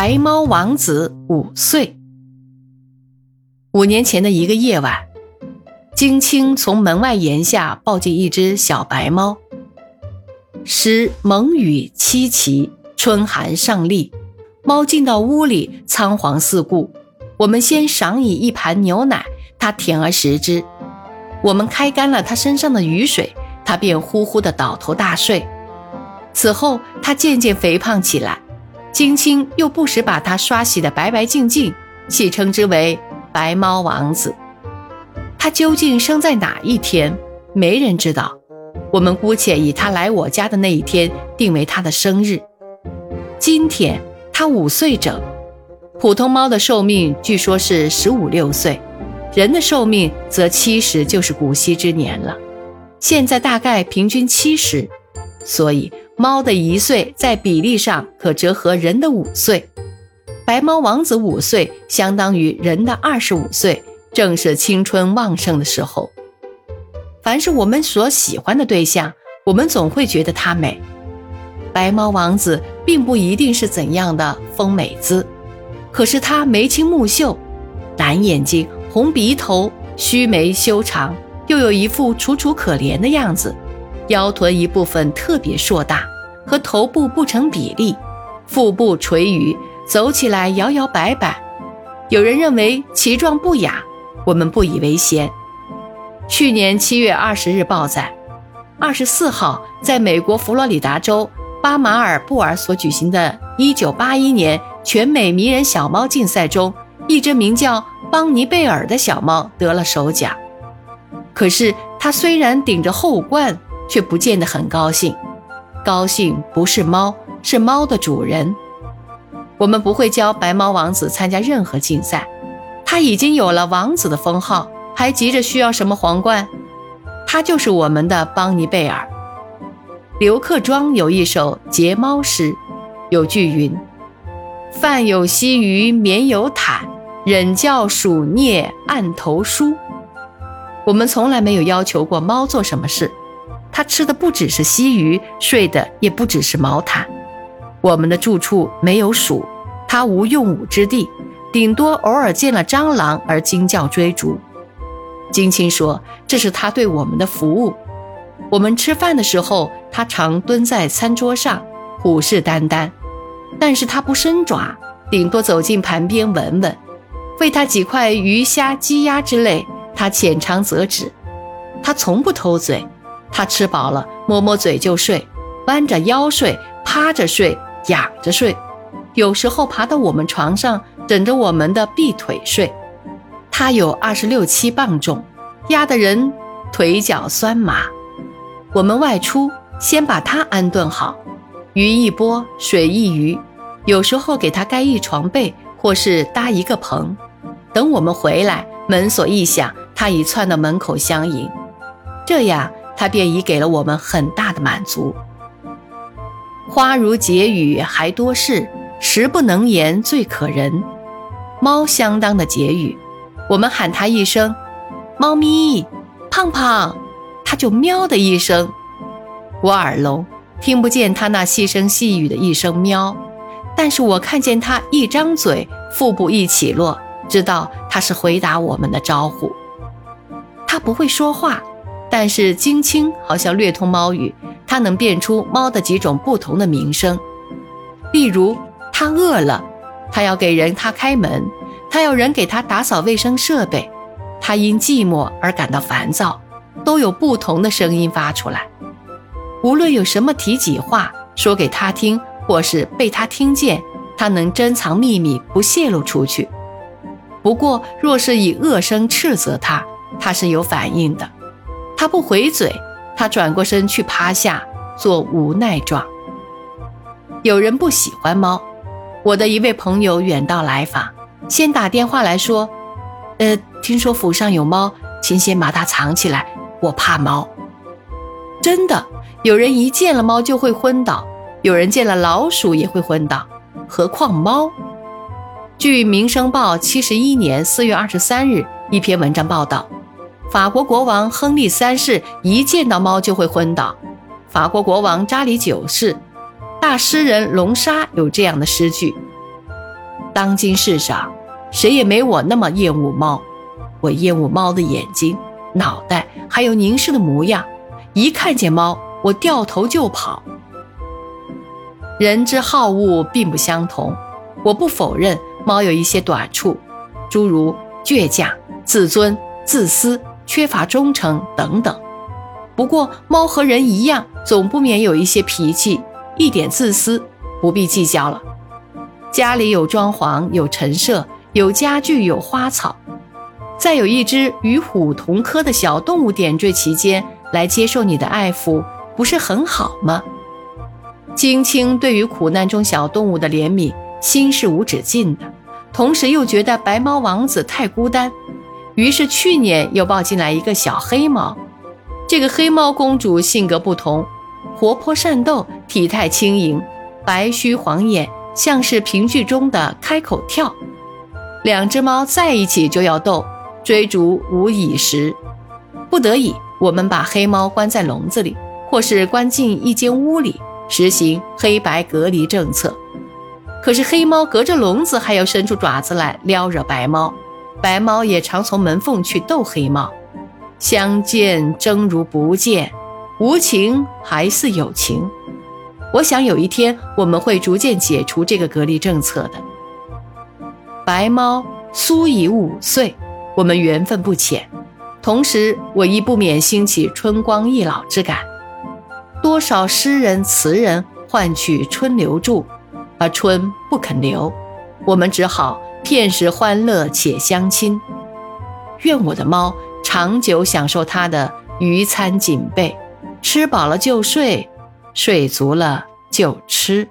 白猫王子五岁。五年前的一个夜晚，金青从门外檐下抱进一只小白猫。时蒙雨凄凄，春寒上立，猫进到屋里，仓皇四顾。我们先赏以一盘牛奶，它舔而食之。我们开干了它身上的雨水，它便呼呼地倒头大睡。此后，它渐渐肥胖起来。金青又不时把它刷洗得白白净净，戏称之为“白猫王子”。他究竟生在哪一天，没人知道。我们姑且以他来我家的那一天定为他的生日。今天他五岁整。普通猫的寿命据说是十五六岁，人的寿命则七十就是古稀之年了。现在大概平均七十，所以。猫的一岁在比例上可折合人的五岁，白猫王子五岁相当于人的二十五岁，正是青春旺盛的时候。凡是我们所喜欢的对象，我们总会觉得它美。白猫王子并不一定是怎样的丰美姿，可是他眉清目秀，蓝眼睛、红鼻头、须眉修长，又有一副楚楚可怜的样子。腰臀一部分特别硕大，和头部不成比例，腹部垂余，走起来摇摇摆摆。有人认为其状不雅，我们不以为嫌。去年七月二十日报载，二十四号在美国佛罗里达州巴马尔布尔所举行的1981年全美迷人小猫竞赛中，一只名叫邦尼贝尔的小猫得了首奖。可是它虽然顶着后冠。却不见得很高兴，高兴不是猫，是猫的主人。我们不会教白猫王子参加任何竞赛，他已经有了王子的封号，还急着需要什么皇冠？他就是我们的邦尼贝尔。刘克庄有一首结猫诗，有句云：“饭有稀鱼，眠有毯，忍教鼠啮案头书。”我们从来没有要求过猫做什么事。它吃的不只是溪鱼，睡的也不只是毛毯。我们的住处没有鼠，它无用武之地，顶多偶尔见了蟑螂而惊叫追逐。金青说：“这是他对我们的服务。我们吃饭的时候，他常蹲在餐桌上，虎视眈眈，但是他不伸爪，顶多走进盘边闻闻。喂他几块鱼虾鸡鸭之类，他浅尝辄止。他从不偷嘴。”他吃饱了，摸摸嘴就睡，弯着腰睡，趴着睡，仰着睡，有时候爬到我们床上，枕着我们的臂腿睡。他有二十六七磅重，压得人腿脚酸麻。我们外出，先把他安顿好，鱼一拨，水一鱼，有时候给他盖一床被，或是搭一个棚。等我们回来，门锁一响，他已窜到门口相迎，这样。他便已给了我们很大的满足。花如解语还多事，食不能言最可人。猫相当的解语，我们喊它一声“猫咪”，胖胖，它就喵的一声。我耳聋，听不见它那细声细语的一声喵，但是我看见它一张嘴，腹部一起落，知道它是回答我们的招呼。它不会说话。但是金青好像略通猫语，它能辨出猫的几种不同的鸣声。例如，它饿了，它要给人它开门，它要人给它打扫卫生设备，它因寂寞而感到烦躁，都有不同的声音发出来。无论有什么提己话说给他听，或是被他听见，它能珍藏秘密不泄露出去。不过，若是以恶声斥责他，他是有反应的。他不回嘴，他转过身去趴下，做无奈状。有人不喜欢猫，我的一位朋友远道来访，先打电话来说：“呃，听说府上有猫，请先把它藏起来，我怕猫。”真的，有人一见了猫就会昏倒，有人见了老鼠也会昏倒，何况猫？据《民生报》七十一年四月二十三日一篇文章报道。法国国王亨利三世一见到猫就会昏倒。法国国王查理九世、大诗人龙沙有这样的诗句：“当今世上，谁也没我那么厌恶猫。我厌恶猫的眼睛、脑袋，还有凝视的模样。一看见猫，我掉头就跑。人之好恶并不相同，我不否认猫有一些短处，诸如倔强、自尊、自私、缺乏忠诚等等。不过，猫和人一样，总不免有一些脾气，一点自私，不必计较了。家里有装潢，有陈设，有家具，有花草，再有一只与虎同科的小动物点缀其间，来接受你的爱抚，不是很好吗？金青对于苦难中小动物的怜悯心是无止境的，同时又觉得白猫王子太孤单，于是去年又抱进来一个小黑猫。这个黑猫公主性格不同，活泼善斗，体态轻盈，白须黄眼。像是评剧中的开口跳，两只猫在一起就要斗，追逐无已时。不得已，我们把黑猫关在笼子里，或是关进一间屋里，实行黑白隔离政策。可是黑猫隔着笼子还要伸出爪子来撩惹白猫，白猫也常从门缝去逗黑猫。相见争如不见，无情还似有情。我想有一天我们会逐渐解除这个隔离政策的。白猫苏已五岁，我们缘分不浅，同时我亦不免兴起春光易老之感。多少诗人词人换取春留住，而春不肯留，我们只好片时欢乐且相亲。愿我的猫长久享受它的鱼餐锦被，吃饱了就睡。睡足了就吃。